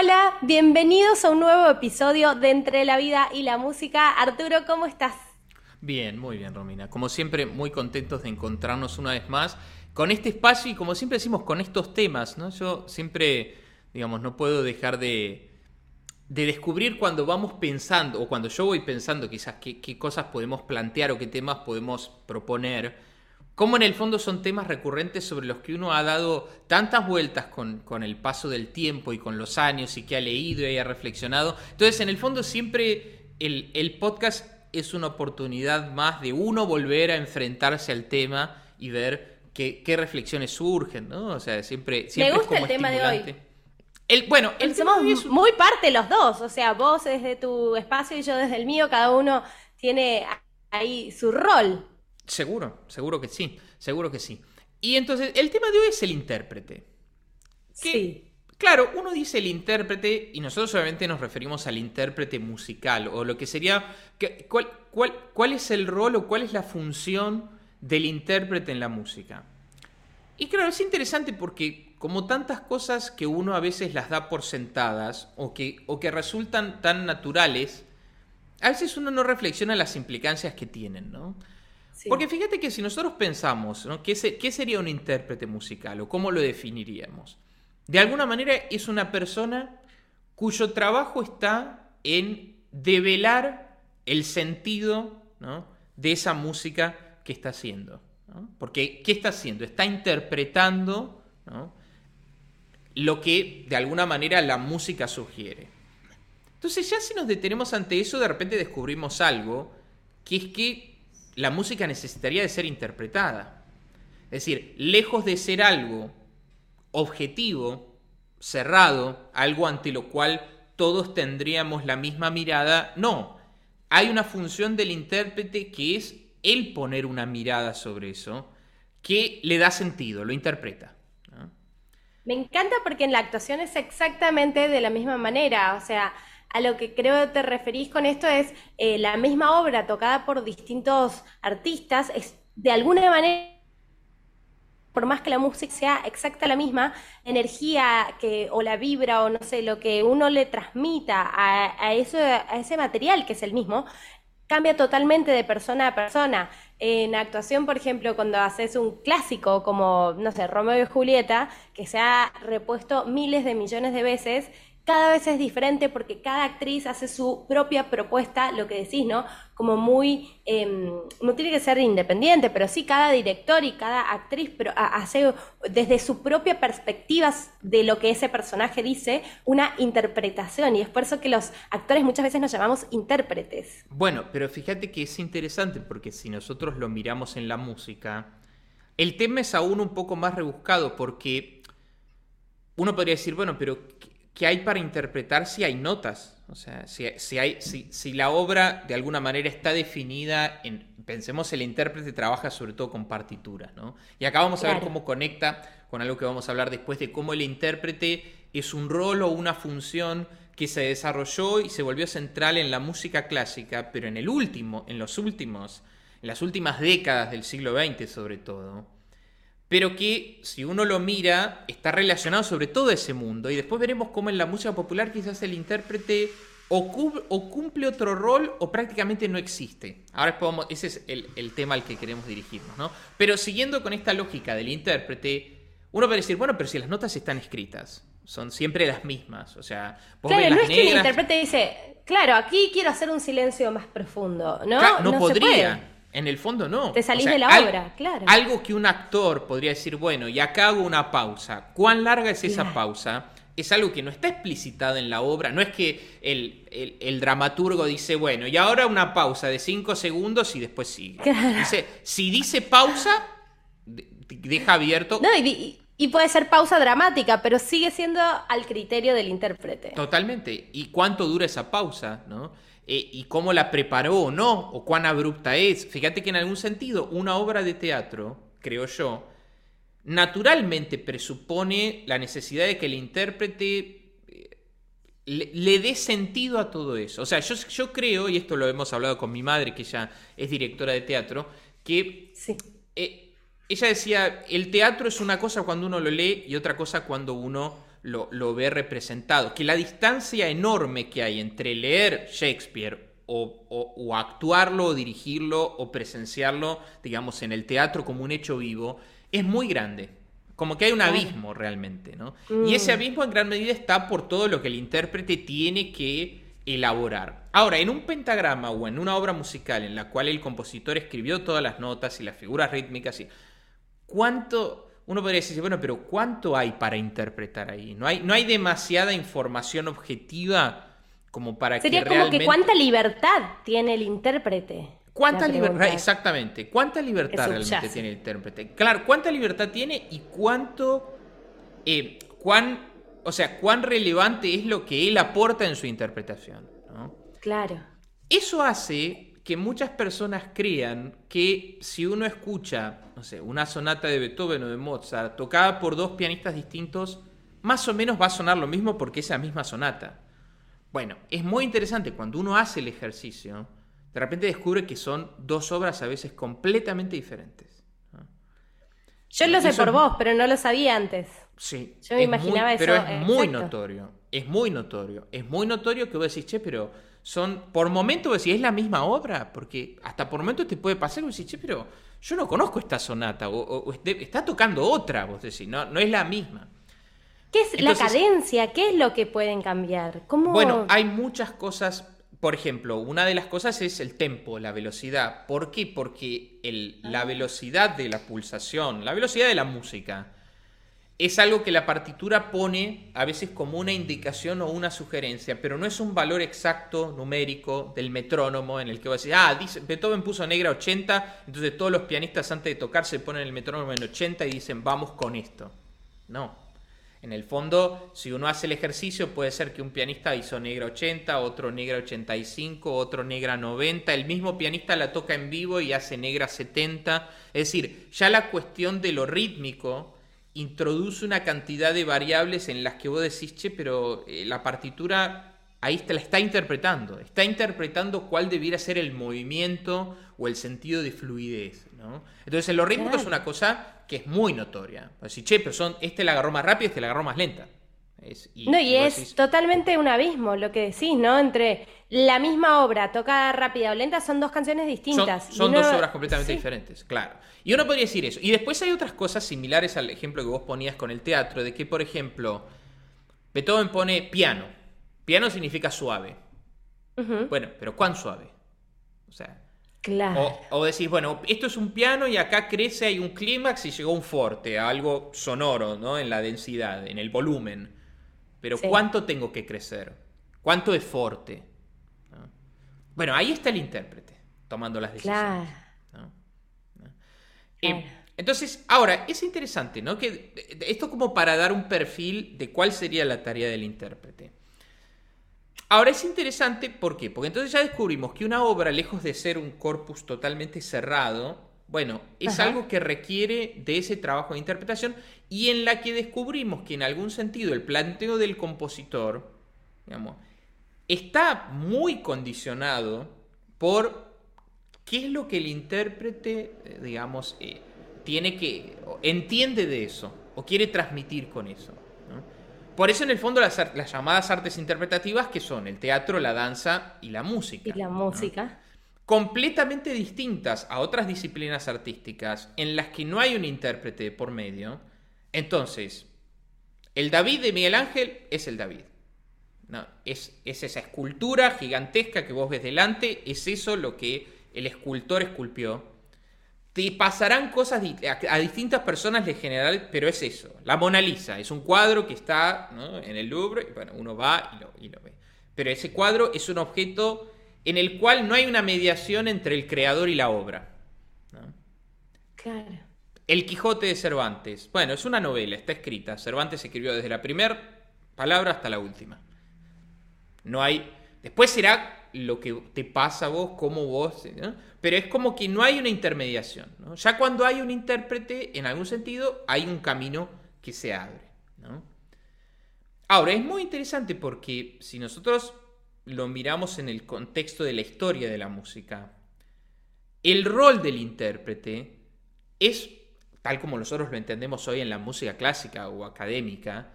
Hola, bienvenidos a un nuevo episodio de Entre la Vida y la Música. Arturo, ¿cómo estás? Bien, muy bien, Romina. Como siempre, muy contentos de encontrarnos una vez más con este espacio y como siempre decimos, con estos temas, ¿no? Yo siempre, digamos, no puedo dejar de, de descubrir cuando vamos pensando, o cuando yo voy pensando quizás qué, qué cosas podemos plantear o qué temas podemos proponer cómo en el fondo son temas recurrentes sobre los que uno ha dado tantas vueltas con, el paso del tiempo y con los años y que ha leído y ha reflexionado. Entonces, en el fondo siempre el, podcast es una oportunidad más de uno volver a enfrentarse al tema y ver qué, reflexiones surgen, ¿no? O sea, siempre... siempre Me gusta el tema de hoy. El, bueno, el somos muy parte los dos, o sea, vos desde tu espacio y yo desde el mío, cada uno tiene ahí su rol. Seguro, seguro que sí, seguro que sí. Y entonces, el tema de hoy es el intérprete. sí. Claro, uno dice el intérprete y nosotros obviamente nos referimos al intérprete musical o lo que sería, cuál, cuál, cuál es el rol o cuál es la función del intérprete en la música. Y claro, es interesante porque como tantas cosas que uno a veces las da por sentadas o que, o que resultan tan naturales, a veces uno no reflexiona las implicancias que tienen, ¿no? Porque fíjate que si nosotros pensamos. ¿Qué, ¿qué sería un intérprete musical o cómo lo definiríamos? De alguna manera es una persona cuyo trabajo está en develar el sentido de esa música que está haciendo. Porque, ¿qué está haciendo? Está interpretando lo que de alguna manera la música sugiere. Entonces ya si nos detenemos ante eso, de repente descubrimos algo, que es que la música necesitaría de ser interpretada. Es decir, lejos de ser algo objetivo, cerrado, algo ante lo cual todos tendríamos la misma mirada, no. Hay una función del intérprete que es el poner una mirada sobre eso, que le da sentido, lo interpreta. Me encanta porque en la actuación es exactamente de la misma manera, o sea, a lo que creo te referís con esto es eh, la misma obra tocada por distintos artistas, es de alguna manera por más que la música sea exacta la misma, energía que, o la vibra o no sé, lo que uno le transmita a, eso, a ese material que es el mismo, cambia totalmente de persona a persona. En actuación, por ejemplo, cuando haces un clásico como, no sé, Romeo y Julieta, que se ha repuesto miles de millones de veces, cada vez es diferente porque cada actriz hace su propia propuesta, lo que decís, ¿no? Como muy, em, no tiene que ser independiente, pero sí cada director y cada actriz hace desde su propia perspectiva de lo que ese personaje dice una interpretación y es por eso que los actores muchas veces nos llamamos intérpretes. Bueno, pero fíjate que es interesante porque si nosotros lo miramos en la música, el tema es aún un poco más rebuscado porque uno podría decir, bueno, pero ¿qué hay para interpretar si hay notas? O sea, si, hay, si, la obra de alguna manera está definida en, pensemos, el intérprete trabaja sobre todo con partituras, ¿no? Y acá vamos a ver cómo conecta con algo que vamos a hablar después de cómo el intérprete es un rol o una función que se desarrolló y se volvió central en la música clásica, pero en el último, en los últimos, en las últimas décadas del siglo XX sobre todo, pero que si uno lo mira está relacionado sobre todo ese mundo y después veremos cómo en la música popular quizás el intérprete o, cumple otro rol o prácticamente no existe. Ahora ese es el, tema al que queremos dirigirnos, ¿no? Pero siguiendo con esta lógica del intérprete, uno puede decir, bueno, pero si las notas están escritas, son siempre las mismas, o sea, claro, no es que el intérprete dice, claro, aquí quiero hacer un silencio más profundo, ¿no? no, podría. En el fondo no. Te salís de la obra, claro. Algo que un actor podría decir, bueno, y acá hago una pausa. ¿Cuán larga es esa pausa? Es algo que no está explicitado en la obra. No es que el, dramaturgo dice, bueno, y ahora una pausa de cinco segundos y después sigue. Dice, si dice pausa, deja abierto. No, y, y puede ser pausa dramática, pero sigue siendo al criterio del intérprete. Totalmente. ¿Y cuánto dura esa pausa? ¿no? Eh, y cómo la preparó o no, o cuán abrupta es. Fíjate que en algún sentido una obra de teatro, creo yo, naturalmente presupone la necesidad de que el intérprete eh, le, dé sentido a todo eso. O sea, yo, yo, creo, y esto lo hemos hablado con mi madre, que ella es directora de teatro, que eh, ella decía, el teatro es una cosa cuando uno lo lee y otra cosa cuando uno lo, lo ve representado. Que la distancia enorme que hay entre leer Shakespeare o, actuarlo, o dirigirlo, o presenciarlo, digamos, en el teatro como un hecho vivo, es muy grande. Como que hay un abismo realmente, ¿no? Y ese mm. abismo en gran medida está por todo lo que el intérprete tiene que elaborar. Ahora, en un pentagrama o en una obra musical en la cual el compositor escribió todas las notas y las figuras rítmicas, y ¿cuánto... Uno podría decir, bueno, pero ¿cuánto hay para interpretar ahí? No hay, no hay demasiada información objetiva como para Sería como que cuánta libertad tiene el intérprete. ¿Cuánta libertad? Exactamente. ¿Cuánta libertad realmente tiene el intérprete? Claro, ¿cuánta libertad tiene y cuánto. Eh, cuán, o sea, cuán relevante es lo que él aporta en su interpretación? Claro. Eso hace que muchas personas crean que si uno escucha, no sé, una sonata de Beethoven o de Mozart tocada por dos pianistas distintos, más o menos va a sonar lo mismo porque es la misma sonata. Bueno, es muy interesante cuando uno hace el ejercicio, de repente descubre que son dos obras a veces completamente diferentes. Yo lo sé por vos, pero no lo sabía antes. Sí. Yo me imaginaba eso. Pero es muy notorio. Es muy notorio. Es muy notorio que vos decís, che, pero son. Por momento vos decís, ¿es la misma obra? Porque hasta por momento te puede pasar y vos decís, che, pero yo no conozco esta sonata. O, está tocando otra, vos decís, no, no es la misma. ¿Qué es la cadencia? ¿Qué es lo que pueden cambiar? ¿Cómo... Bueno, hay muchas cosas. Por ejemplo, una de las cosas es el tempo, la velocidad. ¿Por qué? Porque el, la velocidad de la pulsación, la velocidad de la música, es algo que la partitura pone a veces como una indicación o una sugerencia, pero no es un valor exacto numérico del metrónomo en el que va a decir, ah, Beethoven puso negra 80, entonces todos los pianistas antes de tocar se ponen el metrónomo en 80 y dicen, vamos con esto. No, en el fondo, si uno hace el ejercicio, puede ser que un pianista hizo negra 80, otro negra 85, otro negra 90, el mismo pianista la toca en vivo y hace negra 70. Es decir, ya la cuestión de lo rítmico introduce una cantidad de variables en las que vos decís, che, pero eh, la partitura ahí te la está interpretando, está interpretando cuál debiera ser el movimiento o el sentido de fluidez. ¿no? Entonces, en lo rítmico es una cosa que es muy notoria. Decir, che, pero son, este la agarró más rápido, este la agarró más lenta. no, y es totalmente un abismo lo que decís, ¿no? Entre la misma obra tocada rápida o lenta son dos canciones distintas. Son, dos obras completamente diferentes, claro. Y uno podría decir eso. Y después hay otras cosas similares al ejemplo que vos ponías con el teatro, de que, por ejemplo, Beethoven pone piano. Piano significa suave. Bueno, pero ¿cuán suave? O sea, Claro. O, decís, bueno, esto es un piano y acá crece, hay un clímax y llegó un forte, algo sonoro, ¿no? En la densidad, en el volumen. Pero ¿cuánto tengo que crecer? ¿Cuánto es forte? Bueno, ahí está el intérprete, tomando las decisiones. Claro. Eh, entonces, ahora, es interesante, ¿no? Que esto como para dar un perfil de cuál sería la tarea del intérprete. Ahora es interesante, ¿por qué? Porque entonces ya descubrimos que una obra, lejos de ser un corpus totalmente cerrado, bueno, es algo que requiere de ese trabajo de interpretación y en la que descubrimos que en algún sentido el planteo del compositor, digamos, está muy condicionado por qué es lo que el intérprete, eh, digamos, eh, tiene que, entiende de eso o quiere transmitir con eso. Por eso en el fondo las, llamadas artes interpretativas que son el teatro, la danza y la música. Y la música. Completamente distintas a otras disciplinas artísticas en las que no hay un intérprete por medio. Entonces, el David de Miguel Ángel es el David. No, es, es esa escultura gigantesca que vos ves delante, es eso lo que el escultor esculpió te pasarán cosas a, distintas personas de general, pero es eso. La Mona Lisa es un cuadro que está en el Louvre, y bueno, uno va y lo, ve. Pero ese cuadro es un objeto en el cual no hay una mediación entre el creador y la obra. Claro. El Quijote de Cervantes. Bueno, es una novela, está escrita. Cervantes escribió desde la primera palabra hasta la última. No hay. Después será lo que te pasa a vos, cómo vos pero es como que no hay una intermediación. Ya cuando hay un intérprete, en algún sentido, hay un camino que se abre. Ahora, es muy interesante porque si nosotros lo miramos en el contexto de la historia de la música, el rol del intérprete es, tal como nosotros lo entendemos hoy en la música clásica o académica,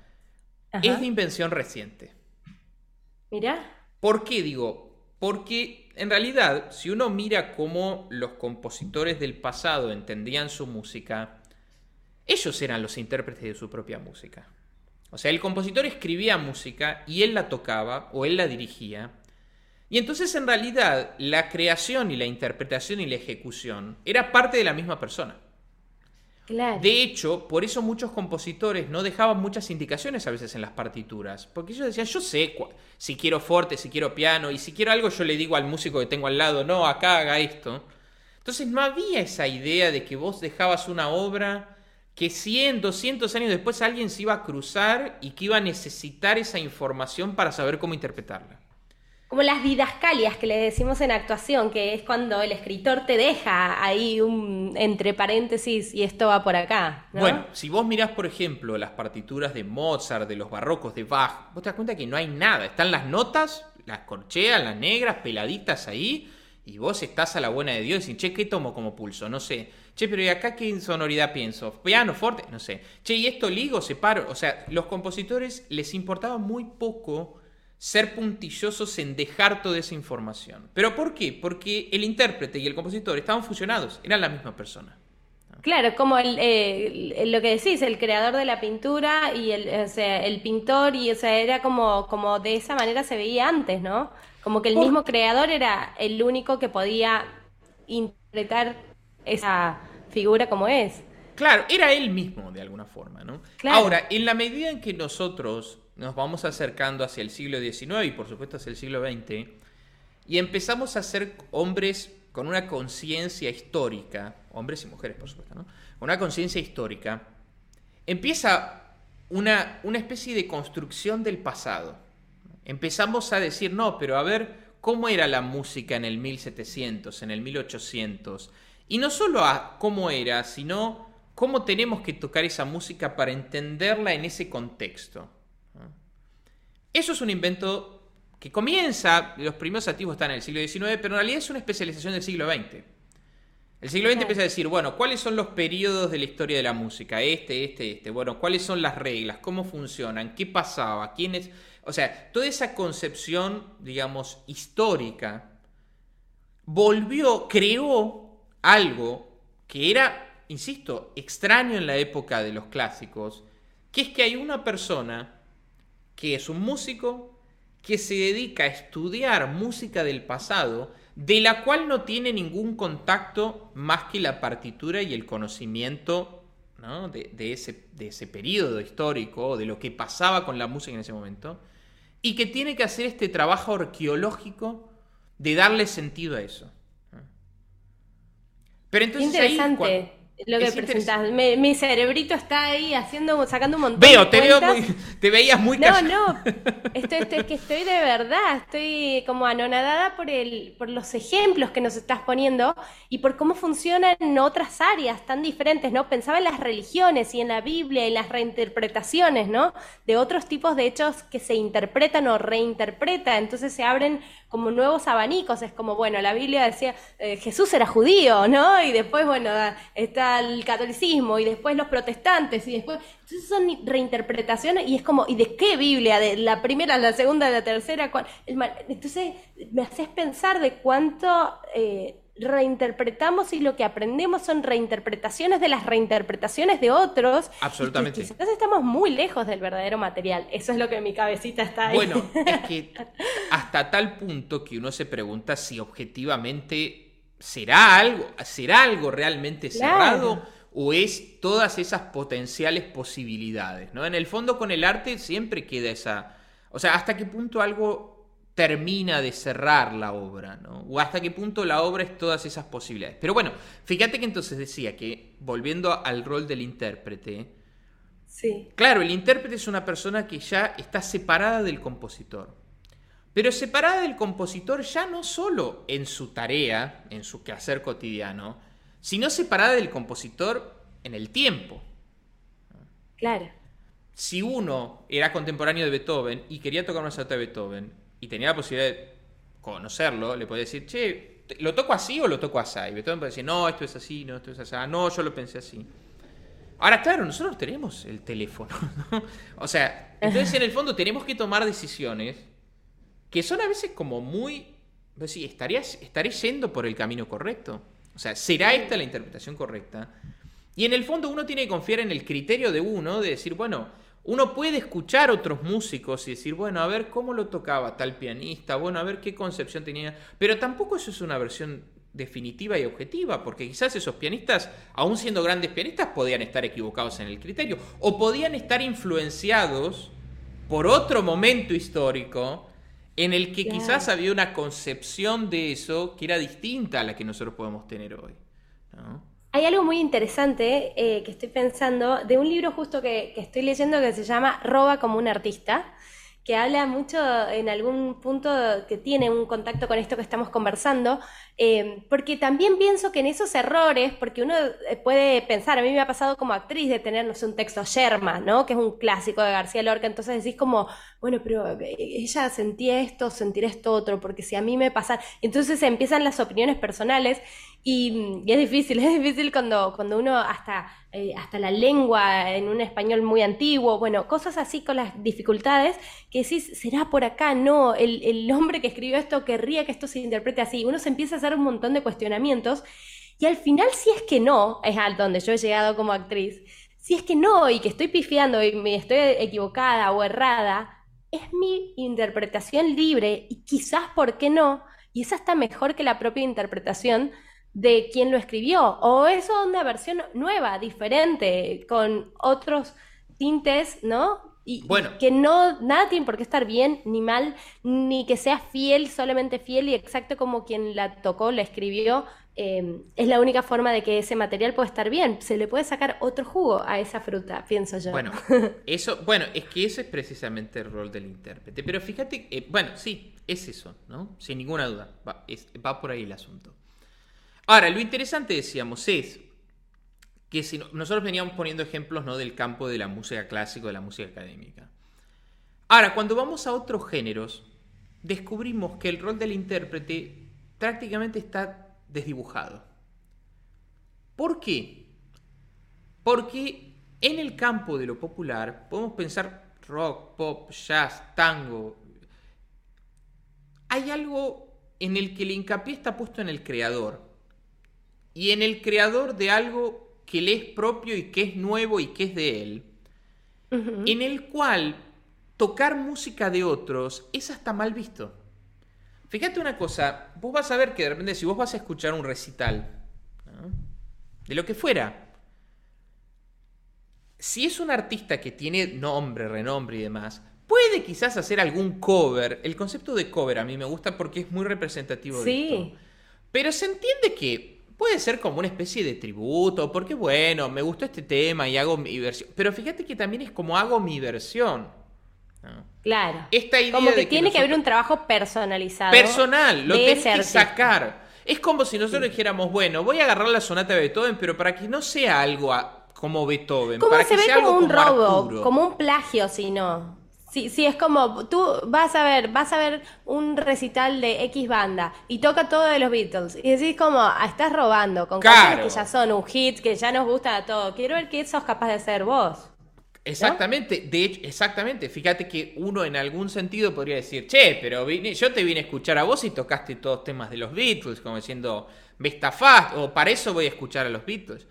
es de invención reciente. ¿Por qué digo? Porque en realidad, si uno mira cómo los compositores del pasado entendían su música, ellos eran los intérpretes de su propia música. O sea, el compositor escribía música y él la tocaba o él la dirigía. Y entonces en realidad la creación y la interpretación y la ejecución era parte de la misma persona. De hecho, por eso muchos compositores no dejaban muchas indicaciones a veces en las partituras, porque ellos decían, yo sé si quiero fuerte, si quiero piano, y si quiero algo yo le digo al músico que tengo al lado, no, acá haga esto. Entonces no había esa idea de que vos dejabas una obra que 100, 200 años después alguien se iba a cruzar y que iba a necesitar esa información para saber cómo interpretarla como las didascalias que le decimos en actuación, que es cuando el escritor te deja ahí un entre paréntesis y esto va por acá. Bueno, si vos mirás, por ejemplo, las partituras de Mozart, de los barrocos de Bach, vos te das cuenta que no hay nada. Están las notas, las corcheas, las negras, peladitas ahí, y vos estás a la buena de Dios y decís, che, ¿qué tomo como pulso? No sé. Che, pero ¿y acá qué sonoridad pienso? ¿Piano, fuerte? No sé. Che, ¿y esto ligo, separo? O sea, los compositores les importaba muy poco ser puntillosos en dejar toda esa información. ¿Pero por qué? Porque el intérprete y el compositor estaban fusionados, eran la misma persona. Claro, como el, lo que decís, el creador de la pintura y el, el pintor, y o sea, era como, como de esa manera se veía antes, ¿no? Como que el mismo creador era el único que podía interpretar esa figura como es. Claro, era él mismo de alguna forma, ¿no? Ahora, en la medida en que nosotros nos vamos acercando hacia el siglo XIX y por supuesto hacia el siglo XX, y empezamos a ser hombres con una conciencia histórica, hombres y mujeres por supuesto, ¿no? una conciencia histórica, empieza una, una especie de construcción del pasado. Empezamos a decir, no, pero a ver, ¿cómo era la música en el 1700, en el 1800? Y no solo a cómo era, sino cómo tenemos que tocar esa música para entenderla en ese contexto. Eso es un invento que comienza, los primeros activos están en el siglo XIX, pero en realidad es una especialización del siglo XX. El siglo XX empieza a decir, bueno, ¿cuáles son los periodos de la historia de la música? Este, este, este. Bueno, ¿cuáles son las reglas? ¿Cómo funcionan? ¿Qué pasaba? ¿Quiénes? O sea, toda esa concepción, digamos, histórica, volvió, creó algo que era, insisto, extraño en la época de los clásicos, que es que hay una persona que es un músico que se dedica a estudiar música del pasado, de la cual no tiene ningún contacto más que la partitura y el conocimiento de, ese, de ese periodo histórico, de lo que pasaba con la música en ese momento, y que tiene que hacer este trabajo arqueológico de darle sentido a eso. Pero entonces Interesante lo que presentas. Mi, cerebrito está ahí haciendo, sacando un montón veo, de te veo te veías muy No, no, estoy, estoy, que estoy de verdad, estoy como anonadada por el, por los ejemplos que nos estás poniendo y por cómo funcionan en otras áreas tan diferentes, ¿no? Pensaba en las religiones y en la Biblia y las reinterpretaciones, ¿no? De otros tipos de hechos que se interpretan o reinterpretan, entonces se abren como nuevos abanicos, es como, bueno, la Biblia decía, eh, Jesús era judío, ¿no? Y después, bueno, está el catolicismo y después los protestantes y después, entonces son reinterpretaciones y es como, ¿y de qué Biblia? ¿De la primera, la segunda, la tercera? Entonces me haces pensar de cuánto... Eh, reinterpretamos y lo que aprendemos son reinterpretaciones de las reinterpretaciones de otros. Absolutamente. Quizás estamos muy lejos del verdadero material. Eso es lo que en mi cabecita está ahí. Bueno, es que hasta tal punto que uno se pregunta si objetivamente será algo, será algo realmente cerrado o es todas esas potenciales posibilidades, ¿no? En el fondo con el arte siempre queda esa, o sea, hasta qué punto algo termina de cerrar la obra, ¿no? O hasta qué punto la obra es todas esas posibilidades. Pero bueno, fíjate que entonces decía que, volviendo al rol del intérprete, sí. claro, el intérprete es una persona que ya está separada del compositor. Pero separada del compositor ya no solo en su tarea, en su quehacer cotidiano, sino separada del compositor en el tiempo. Claro. Si uno era contemporáneo de Beethoven y quería tocar una sonata de Beethoven, y tenía la posibilidad de conocerlo, le podía decir, che, ¿lo toco así o lo toco así? Y Beethoven puede decir, no, esto es así, no, esto es así, ah, no, yo lo pensé así. Ahora, claro, nosotros tenemos el teléfono, ¿no? O sea, entonces en el fondo tenemos que tomar decisiones que son a veces como muy... Pues sí, ¿estarías, ¿estaré yendo por el camino correcto? O sea, ¿será esta la interpretación correcta? Y en el fondo uno tiene que confiar en el criterio de uno, de decir, bueno, uno puede escuchar otros músicos y decir, bueno, a ver cómo lo tocaba tal pianista, bueno, a ver qué concepción tenía, pero tampoco eso es una versión definitiva y objetiva, porque quizás esos pianistas, aún siendo grandes pianistas, podían estar equivocados en el criterio, o podían estar influenciados por otro momento histórico en el que quizás había una concepción de eso que era distinta a la que nosotros podemos tener hoy. Hay algo muy interesante eh, que estoy pensando de un libro justo que, estoy leyendo que se llama Roba como un artista que habla mucho en algún punto que tiene un contacto con esto que estamos conversando, eh, porque también pienso que en esos errores, porque uno eh, puede pensar, a mí me ha pasado como actriz de tener, no sé, un texto Sherma, ¿no? Que es un clásico de García Lorca, entonces decís como, bueno, pero ella sentía esto, sentir esto otro, porque si a mí me pasa, entonces empiezan las opiniones personales y, es difícil, es difícil cuando, cuando uno hasta, eh, hasta la lengua en un español muy antiguo, bueno, cosas así con las dificultades, que decís, será por acá, no, el, el hombre que escribió esto querría que esto se interprete así. Uno se empieza a hacer un montón de cuestionamientos y al final si es que no, es al donde yo he llegado como actriz, si es que no y que estoy pifiando y me estoy equivocada o errada, es mi interpretación libre y quizás, ¿por qué no? Y esa está mejor que la propia interpretación de quién lo escribió, o es una versión nueva, diferente, con otros tintes, ¿no? Y, bueno. que no, nada tiene por qué estar bien ni mal, ni que sea fiel, solamente fiel y exacto como quien la tocó, la escribió, em, es la única forma de que ese material pueda estar bien. Se le puede sacar otro jugo a esa fruta, pienso yo. Bueno, eso, bueno, es que ese es precisamente el rol del intérprete. Pero fíjate, eh, bueno, sí, es eso, ¿no? Sin ninguna duda, va, va por ahí el asunto. Ahora, lo interesante, decíamos, es que si nosotros veníamos poniendo ejemplos ¿no? del campo de la música clásica, de la música académica. Ahora, cuando vamos a otros géneros, descubrimos que el rol del intérprete prácticamente está desdibujado. ¿Por qué? Porque en el campo de lo popular podemos pensar rock, pop, jazz, tango. Hay algo en el que el hincapié está puesto en el creador y en el creador de algo que le es propio y que es nuevo y que es de él, en el cual tocar música de otros es hasta mal visto. Fíjate una cosa, vos vas a ver que de repente si vos vas a escuchar un recital, de lo que fuera, si es un artista que tiene nombre, renombre y demás, puede quizás hacer algún cover. El concepto de cover a mí me gusta porque es muy representativo de esto. Pero se entiende que Puede ser como una especie de tributo, porque bueno, me gustó este tema y hago mi versión. Pero fíjate que también es como hago mi versión. Claro. Esta idea como que, de tiene que haber un trabajo personalizado. Personal, lo tienes que sacar. Es como si nosotros dijéramos, bueno, voy a agarrar la sonata de Beethoven, pero para que no sea algo como Beethoven. ¿Cómo para se que ve sea como algo un robo, como un plagio, si no. Sí, sí, es como, tú vas a ver, vas a ver un recital de X banda y toca todo de los Beatles y decís como, ah, estás robando con canciones que ya son un hit, que ya nos gusta a todo. Quiero ver qué sos capaz de hacer vos. Exactamente, de hecho, exactamente. Fíjate que uno en algún sentido podría decir, che, pero yo te vine a escuchar a vos y tocaste todos temas de los Beatles, como diciendo, me estafás, o para eso voy a escuchar a los Beatles.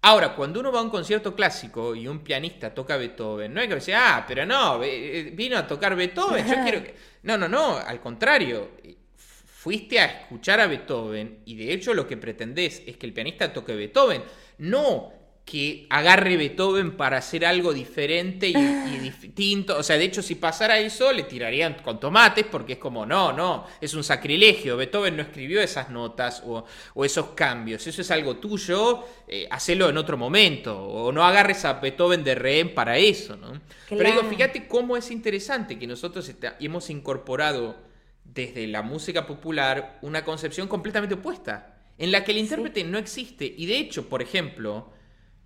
Ahora, cuando uno va a un concierto clásico y un pianista toca Beethoven, no hay que decir, ah, pero no, eh, vino a tocar Beethoven, yo quiero que... No, no, no, al contrario, fuiste a escuchar a Beethoven y de hecho lo que pretendés es que el pianista toque Beethoven, no que agarre Beethoven para hacer algo diferente y, distinto. O sea, de hecho, si pasara eso, le tirarían con tomates porque es como, no, no, es un sacrilegio. Beethoven no escribió esas notas o, esos cambios. Eso es algo tuyo, eh, hacelo en otro momento. O no agarres a Beethoven de rehén para eso, ¿no? Pero digo, fíjate cómo es interesante que nosotros hemos incorporado desde la música popular una concepción completamente opuesta, en la que el intérprete no existe. Y de hecho, por ejemplo,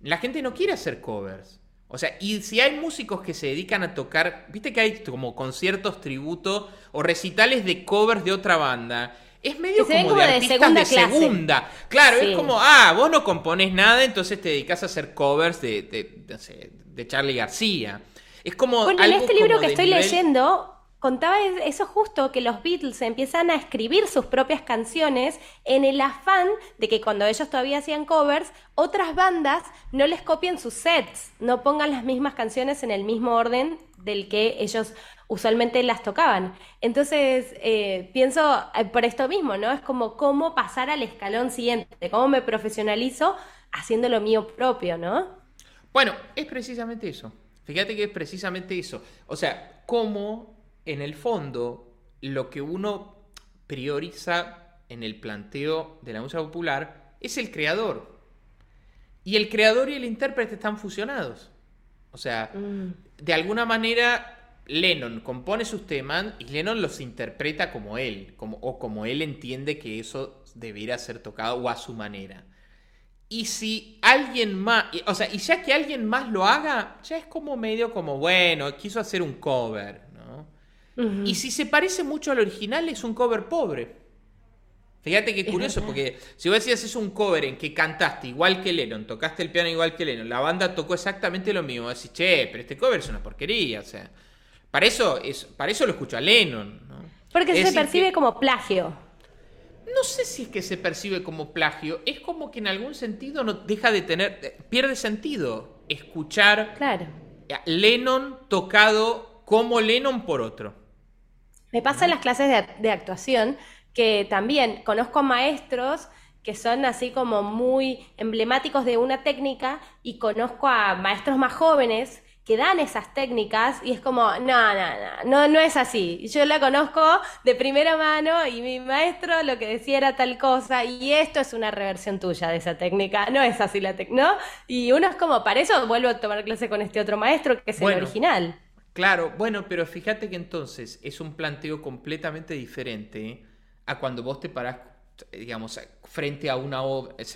la gente no quiere hacer covers. O sea, y si hay músicos que se dedican a tocar, viste que hay como conciertos tributo o recitales de covers de otra banda, es medio como, de, artistas de segunda. Claro, es como, ah, vos no componés nada, entonces te dedicas a hacer covers de, de, de Charlie García. Es como. Bueno, en este libro que estoy leyendo, contaba eso justo, que los Beatles empiezan a escribir sus propias canciones en el afán de que cuando ellos todavía hacían covers, otras bandas no les copien sus sets, no pongan las mismas canciones en el mismo orden del que ellos usualmente las tocaban. Entonces, eh, pienso eh, por esto mismo, ¿no? Es como cómo pasar al escalón siguiente, cómo me profesionalizo haciendo lo mío propio, ¿no? Bueno, es precisamente eso. Fíjate que es precisamente eso. O sea, cómo en el fondo lo que uno prioriza en el planteo de la música popular es el creador. Y el creador y el intérprete están fusionados. O sea, mm. de alguna manera Lennon compone sus temas y Lennon los interpreta como él, como, o como él entiende que eso debería ser tocado o a su manera. Y si alguien más, o sea, y ya que alguien más lo haga, ya es como medio como, bueno, quiso hacer un cover, Y si se parece mucho al original, es un cover pobre. Fíjate qué curioso, porque si vos decías es un cover en que cantaste igual que Lennon, tocaste el piano igual que Lennon, la banda tocó exactamente lo mismo, decís, che, pero este cover es una porquería, o sea, para eso, es, para eso lo escucho a Lennon, ¿no? Porque se percibe como plagio no sé si es que se percibe como plagio, es como que en algún sentido no deja de tener, eh, pierde sentido escuchar claro. a Lennon tocado como Lennon por otro. Me pasa en las clases de, actuación que también conozco maestros que son así como muy emblemáticos de una técnica y conozco a maestros más jóvenes que dan esas técnicas y es como, no, no, no, no, no es así. Yo la conozco de primera mano y mi maestro lo que decía era tal cosa y esto es una reversión tuya de esa técnica, no es así la técnica, ¿no? Y uno es como, para eso vuelvo a tomar clase con este otro maestro que es el original. Claro, bueno, pero fíjate que entonces es un planteo completamente diferente a cuando vos te parás, digamos, frente a una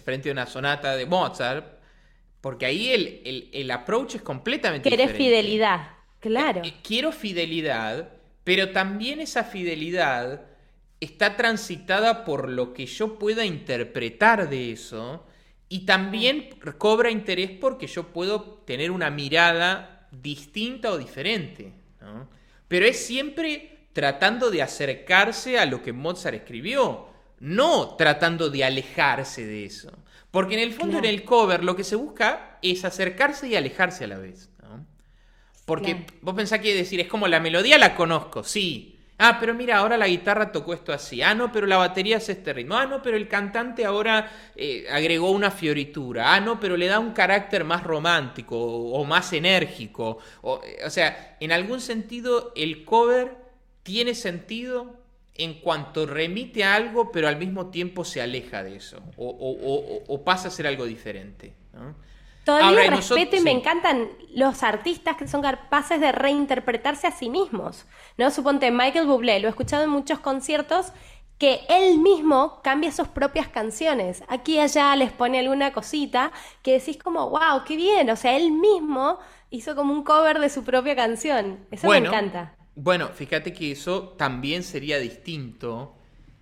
frente a una sonata de Mozart porque ahí el, el, approach es completamente Querés fidelidad, claro. Eh, quiero fidelidad, pero también esa fidelidad está transitada por lo que yo pueda interpretar de eso y también cobra interés porque yo puedo tener una mirada distinta o diferente. Pero es siempre tratando de acercarse a lo que Mozart escribió, no tratando de alejarse de eso. Porque en el fondo en el cover lo que se busca es acercarse y alejarse a la vez. Porque vos pensás que decir, es como la melodía la conozco, sí. Ah, pero mira, ahora la guitarra tocó esto así. Ah, no, pero la batería es este ritmo. Ah, no, pero el cantante ahora eh, agregó una fioritura. Ah, no, pero le da un carácter más romántico o, más enérgico. O, o sea, en algún sentido el cover tiene sentido en cuanto remite a algo, pero al mismo tiempo se aleja de eso, o, pasa a ser algo diferente. Todavía respeto y me encantan los artistas que son capaces de reinterpretarse a sí mismos. ¿no? Suponte Michael Bublé, lo he escuchado en muchos conciertos, que él mismo cambia sus propias canciones. Aquí y allá les pone alguna cosita que decís como, wow, qué bien. O sea, él mismo hizo como un cover de su propia canción. Eso me encanta. Bueno, fíjate que eso también sería distinto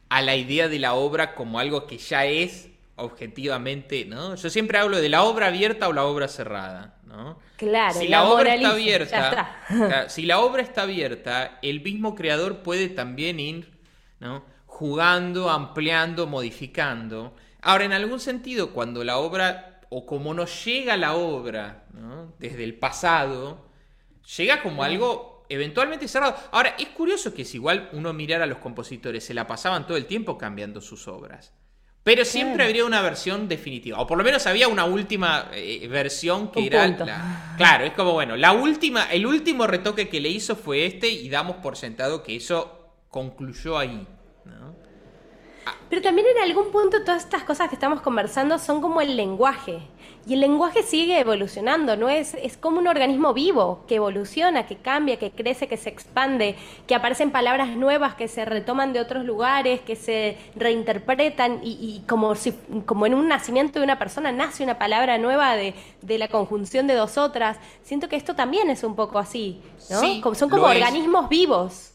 a la idea de la obra como algo que ya es objetivamente, ¿no? Yo siempre hablo de la obra abierta o la obra cerrada, ¿no? Claro, si la, obra está abierta, si la obra está abierta, el mismo creador puede también ir, ¿no? jugando, ampliando, modificando. Ahora, en algún sentido, cuando la obra o como nos llega la obra, ¿no? desde el pasado, llega como algo eventualmente cerrado. Ahora, es curioso que si igual uno mirara a los compositores, se la pasaban todo el tiempo cambiando sus obras. Pero siempre habría una versión definitiva. O por lo menos había una última eh, versión que era la, Claro, es como, bueno, la última, el último retoque que le hizo fue este y damos por sentado que eso concluyó ahí. Pero también en algún punto todas estas cosas que estamos conversando son como el lenguaje. Y el lenguaje sigue evolucionando, ¿no? Es, es como un organismo vivo que evoluciona, que cambia, que crece, que se expande, que aparecen palabras nuevas que se retoman de otros lugares, que se reinterpretan y, como, si, como en un nacimiento de una persona nace una palabra nueva de, de la conjunción de dos otras. Siento que esto también es un poco así, ¿no? son como organismos vivos.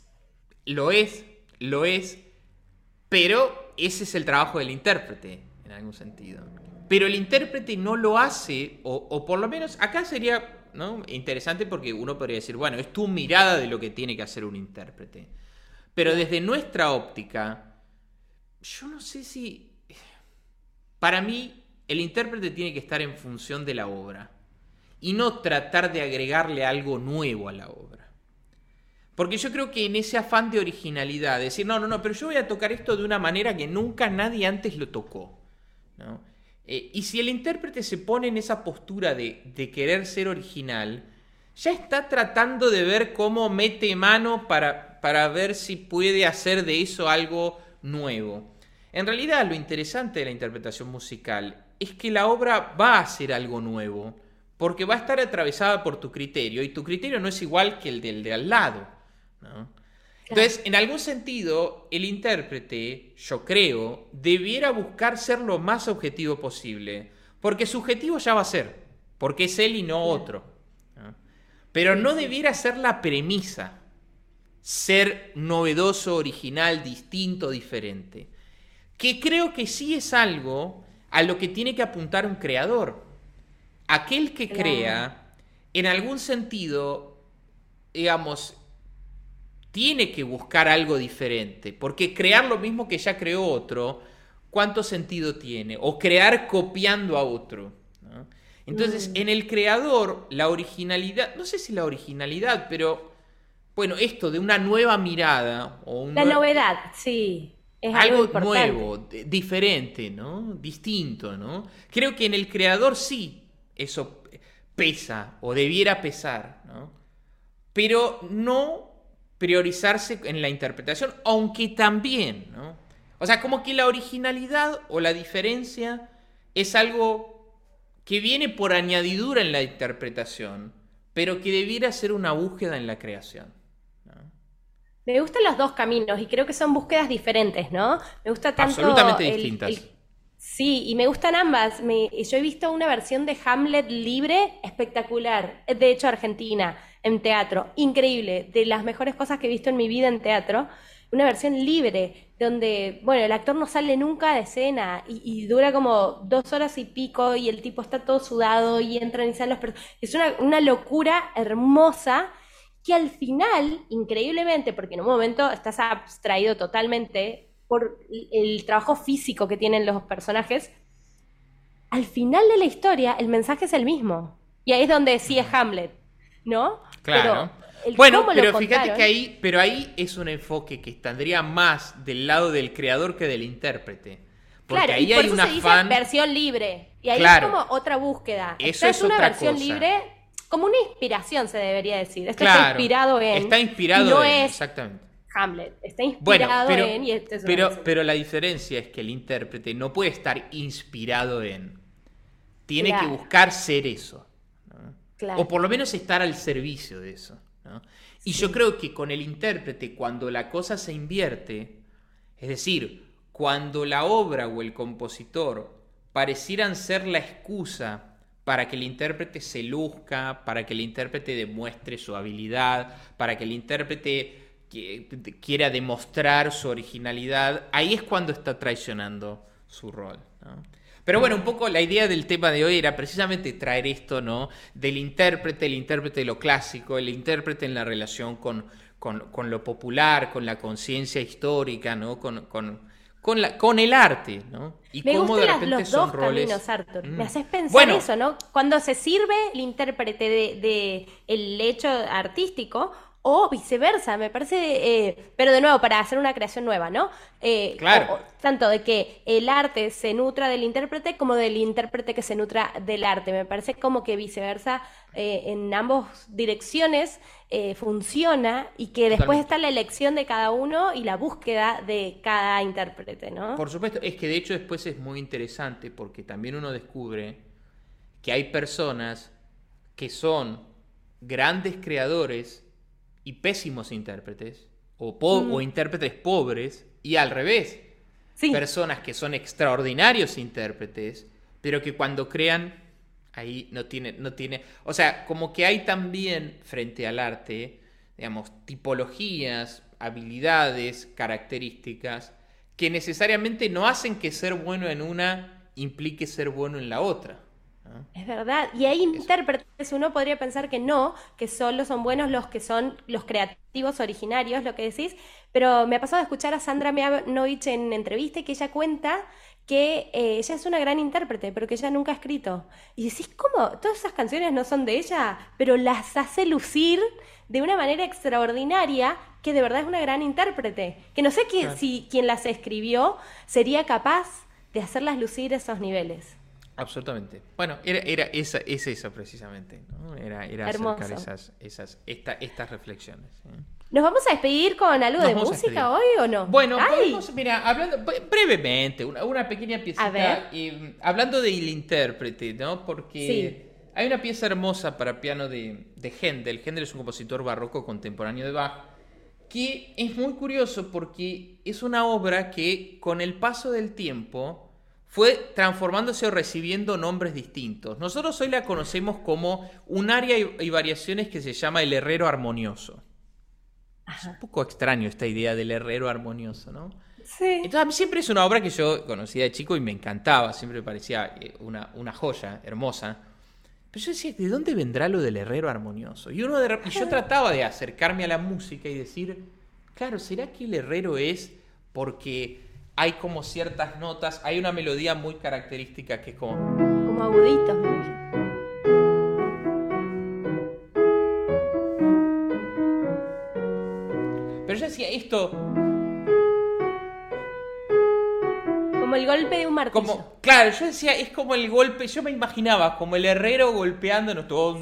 Lo es, lo es Pero ese es el trabajo del intérprete, en algún sentido. Pero el intérprete no lo hace, o, por lo menos acá sería interesante porque uno podría decir, bueno, es tu mirada de lo que tiene que hacer un intérprete. Pero desde nuestra óptica, yo no sé si... Para mí, el intérprete tiene que estar en función de la obra y no tratar de agregarle algo nuevo a la obra. Porque yo creo que en ese afán de originalidad, decir, no, no, no, pero yo voy a tocar esto de una manera que nunca nadie antes lo tocó. ¿no? Eh, y si el intérprete se pone en esa postura de, querer ser original, ya está tratando de ver cómo mete mano para, para ver si puede hacer de eso algo nuevo. En realidad lo interesante de la interpretación musical es que la obra va a ser algo nuevo, porque va a estar atravesada por tu criterio, y tu criterio no es igual que el del de al lado. Entonces, en algún sentido, el intérprete, yo creo, debiera buscar ser lo más objetivo posible, porque su objetivo ya va a ser, porque es él y no otro. Pero no debiera ser la premisa, ser novedoso, original, distinto, diferente. Que creo que sí es algo a lo que tiene que apuntar un creador. Aquel que crea, en algún sentido, digamos, tiene que buscar algo diferente, porque crear lo mismo que ya creó otro, ¿cuánto sentido tiene? O crear copiando a otro. Entonces, mm. en el creador, la originalidad, no sé si la originalidad, pero bueno, esto de una nueva mirada. O la novedad, sí. Es algo, nuevo, diferente, ¿no? Distinto, ¿no? Creo que en el creador sí eso pesa o debiera pesar, ¿no? Pero no priorizarse en la interpretación, aunque también, ¿no? O sea, como que la originalidad o la diferencia es algo que viene por añadidura en la interpretación, pero que debiera ser una búsqueda en la creación. Me gustan los dos caminos y creo que son búsquedas diferentes, ¿no? Me gusta tanto. Absolutamente distintas. Sí, y me gustan ambas. yo he visto una versión de Hamlet libre espectacular, de hecho argentina en teatro. Increíble, de las mejores cosas que he visto en mi vida en teatro. Una versión libre, donde, bueno, el actor no sale nunca de escena y, dura como dos horas y pico y el tipo está todo sudado y entran y salen los Es una, una locura hermosa que al final, increíblemente, porque en un momento estás abstraído totalmente por el trabajo físico que tienen los personajes, al final de la historia el mensaje es el mismo. Y ahí es donde sí es Hamlet, ¿no? Claro. bueno, pero fíjate que ahí, pero ahí es un enfoque que estaría más del lado del creador que del intérprete. Porque claro, ahí y por hay eso una se dice versión libre. Y ahí es como otra búsqueda. Eso es, una versión libre, como una inspiración se debería decir. está inspirado en. Está inspirado en, exactamente. Hamlet. Está inspirado pero, en. Y este pero, pero la diferencia es que el intérprete no puede estar inspirado en. Tiene que buscar ser eso. O por lo menos estar al servicio de eso. Y yo creo que con el intérprete, cuando la cosa se invierte, es decir, cuando la obra o el compositor parecieran ser la excusa para que el intérprete se luzca, para que el intérprete demuestre su habilidad, para que el intérprete quiera demostrar su originalidad, ahí es cuando está traicionando su rol. Pero bueno, un poco la idea del tema de hoy era precisamente traer esto, ¿no? Del intérprete, el intérprete de lo clásico, el intérprete en la relación con, con, lo popular, con la conciencia histórica, ¿no? Con, con, la, con el arte, ¿no? Y Me cómo de repente los dos caminos, Arthur. Me mm. haces pensar eso, ¿no? Cuando se sirve el intérprete de, de el hecho artístico o viceversa, me parece, eh, pero de nuevo, para hacer una creación nueva, ¿no? Eh, claro. tanto de que el arte se nutra del intérprete como del intérprete que se nutra del arte. Me parece como que viceversa, eh, en ambas direcciones funciona y que después está la elección de cada uno y la búsqueda de cada intérprete, ¿no? Por supuesto, es que de hecho después es muy interesante porque también uno descubre que hay personas que son grandes creadores y pésimos intérpretes, o, o mm. intérpretes pobres, y al revés. Personas que son extraordinarios intérpretes, pero que cuando crean, ahí no tiene, no tiene. O sea, como que hay también frente al arte, digamos, tipologías, habilidades, características que necesariamente no hacen que ser bueno en una implique ser bueno en la otra. Es verdad. Y hay intérpretes, uno podría pensar que no, que solo son buenos los que son los creativos originarios, lo que decís, pero me ha pasado de escuchar a Sandra Mianovich en entrevista y que ella cuenta que eh, ella es una gran intérprete, pero que ella nunca ha escrito. Y decís, ¿cómo? Todas esas canciones no son de ella, pero las hace lucir de una manera extraordinaria que de verdad es una gran intérprete. Que no sé si quien las escribió sería capaz de hacerlas lucir esos niveles. Absolutamente. Bueno, era, era esa, es eso precisamente, Era, era acercar esas, esas, estas reflexiones. ¿eh? ¿Nos vamos a despedir con algo de música hoy o no? Bueno, mira, hablando brevemente, una, pequeña piecita. Eh, hablando del intérprete, ¿no? Porque hay una pieza hermosa para piano de, de Händel. Händel es un compositor barroco contemporáneo de Bach que es muy curioso porque es una obra que con el paso del tiempo fue transformándose o recibiendo nombres distintos. Nosotros hoy la conocemos como un área y variaciones que se llama el herrero armonioso. Es un poco extraño esta idea del herrero armonioso, ¿no? Sí. Entonces, a mí siempre es una obra que yo conocía de chico y me encantaba, siempre me parecía eh, una, una joya hermosa. Pero yo decía, ¿de dónde vendrá lo del herrero armonioso? Y, uno y yo trataba de acercarme a la música y decir, claro, ¿será que el herrero es porque hay como ciertas notas, hay una melodía muy característica que es como... Como aguditos, Pero yo decía esto... Como el golpe de un martillo. Como, claro, yo decía, es como el golpe, yo me imaginaba como el herrero golpeándonos. todo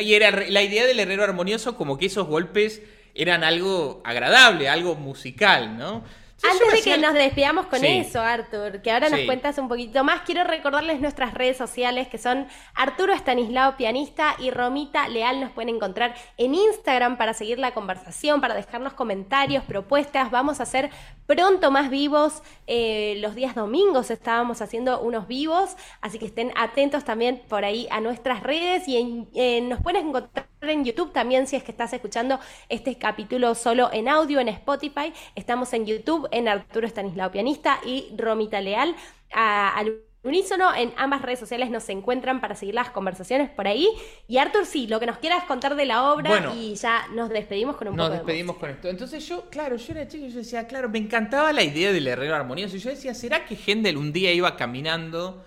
y era la idea del herrero armonioso como que esos golpes eran algo agradable, algo musical, ¿no? Antes de que nos despidamos con eso, Artur, que ahora nos cuentas un poquito más, quiero recordarles nuestras redes sociales que son Arturo Estanislao Pianista y Romita Leal. Nos pueden encontrar en Instagram para seguir la conversación, para dejarnos comentarios, propuestas. Vamos a hacer pronto más vivos. Eh, los días domingos estábamos haciendo unos vivos, así que estén atentos también por ahí a nuestras redes y nos pueden encontrar en YouTube también si es que estás escuchando este capítulo solo en audio en Spotify. Estamos en YouTube en Arturo Stanislao Pianista y Romita Leal. al unísono en ambas redes sociales nos encuentran para seguir las conversaciones por ahí. Y Artur, sí, lo que nos quieras contar de la obra y ya nos despedimos con un nos poco Nos despedimos con esto. Entonces yo, claro, yo era chico y yo decía, claro, me encantaba la idea del herrero armonioso. Y yo decía, ¿será que Händel un día iba caminando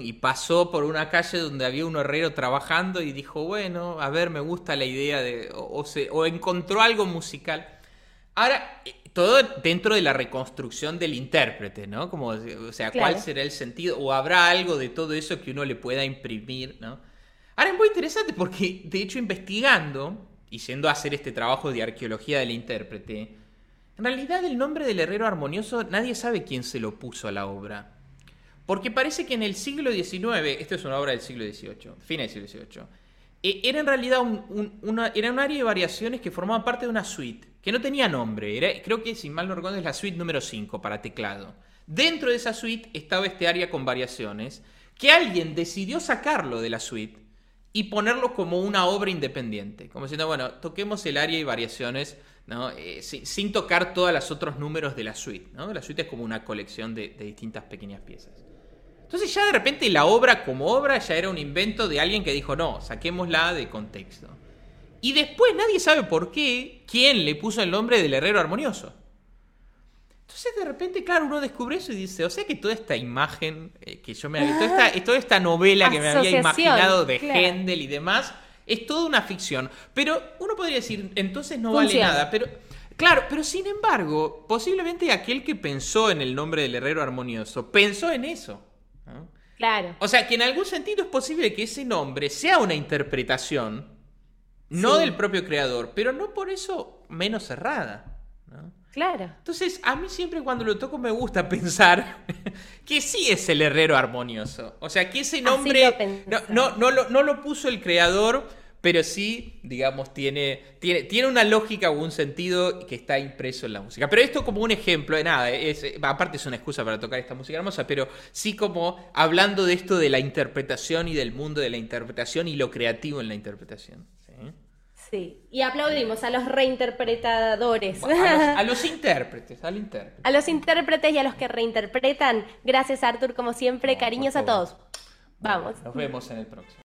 y pasó por una calle donde había un herrero trabajando y dijo, bueno, a ver, me gusta la idea de... o, se, o encontró algo musical. Ahora, todo dentro de la reconstrucción del intérprete, ¿no? Como, o sea, ¿cuál será el sentido? ¿O habrá algo de todo eso que uno le pueda imprimir, ¿no? Ahora es muy interesante porque, de hecho, investigando y yendo a hacer este trabajo de arqueología del intérprete, en realidad el nombre del herrero armonioso nadie sabe quién se lo puso a la obra. Porque parece que en el siglo XIX, esto es una obra del siglo XVIII, fin del siglo XVIII, eh, era en realidad un, una, era un área de variaciones que formaba parte de una suite, que no tenía nombre, era, creo que si mal no recuerdo es la suite número 5 para teclado. Dentro de esa suite estaba este área con variaciones, que alguien decidió sacarlo de la suite y ponerlo como una obra independiente, como diciendo, bueno, toquemos el área y variaciones ¿no? Eh, sin, tocar todos los otros números de la suite. ¿no? La suite es como una colección de distintas pequeñas piezas. Entonces ya de repente la obra como obra ya era un invento de alguien que dijo, no, saquémosla de contexto. Y después nadie sabe por qué, quién le puso el nombre del herrero armonioso. Entonces de repente, claro, uno descubre eso y dice, o sea que toda esta imagen eh, que yo me había, toda esta, toda esta novela que me había imaginado de claro. y demás, es toda una ficción. Pero uno podría decir, entonces no vale nada. Pero Claro, pero sin embargo, posiblemente aquel que pensó en el nombre del herrero armonioso pensó en eso. Claro. O sea, que en algún sentido es posible que ese nombre sea una interpretación, no del propio creador, pero no por eso menos cerrada. Claro. Entonces, a mí siempre cuando lo toco me gusta pensar que sí es el herrero armonioso. O sea, que ese nombre no, no, no lo puso el creador pero sí, digamos, tiene, tiene, tiene una lógica o un sentido que está impreso en la música. Pero esto como un ejemplo de nada, es, aparte es una excusa para tocar esta música hermosa, pero sí como hablando de esto de la interpretación y del mundo de la interpretación y lo creativo en la interpretación. Sí, y aplaudimos a los reinterpretadores. A los, a los intérpretes, al intérprete. A los intérpretes y a los que reinterpretan. Gracias, Arthur, como siempre. No, Cariños a todos. Vamos. Nos vemos en el próximo.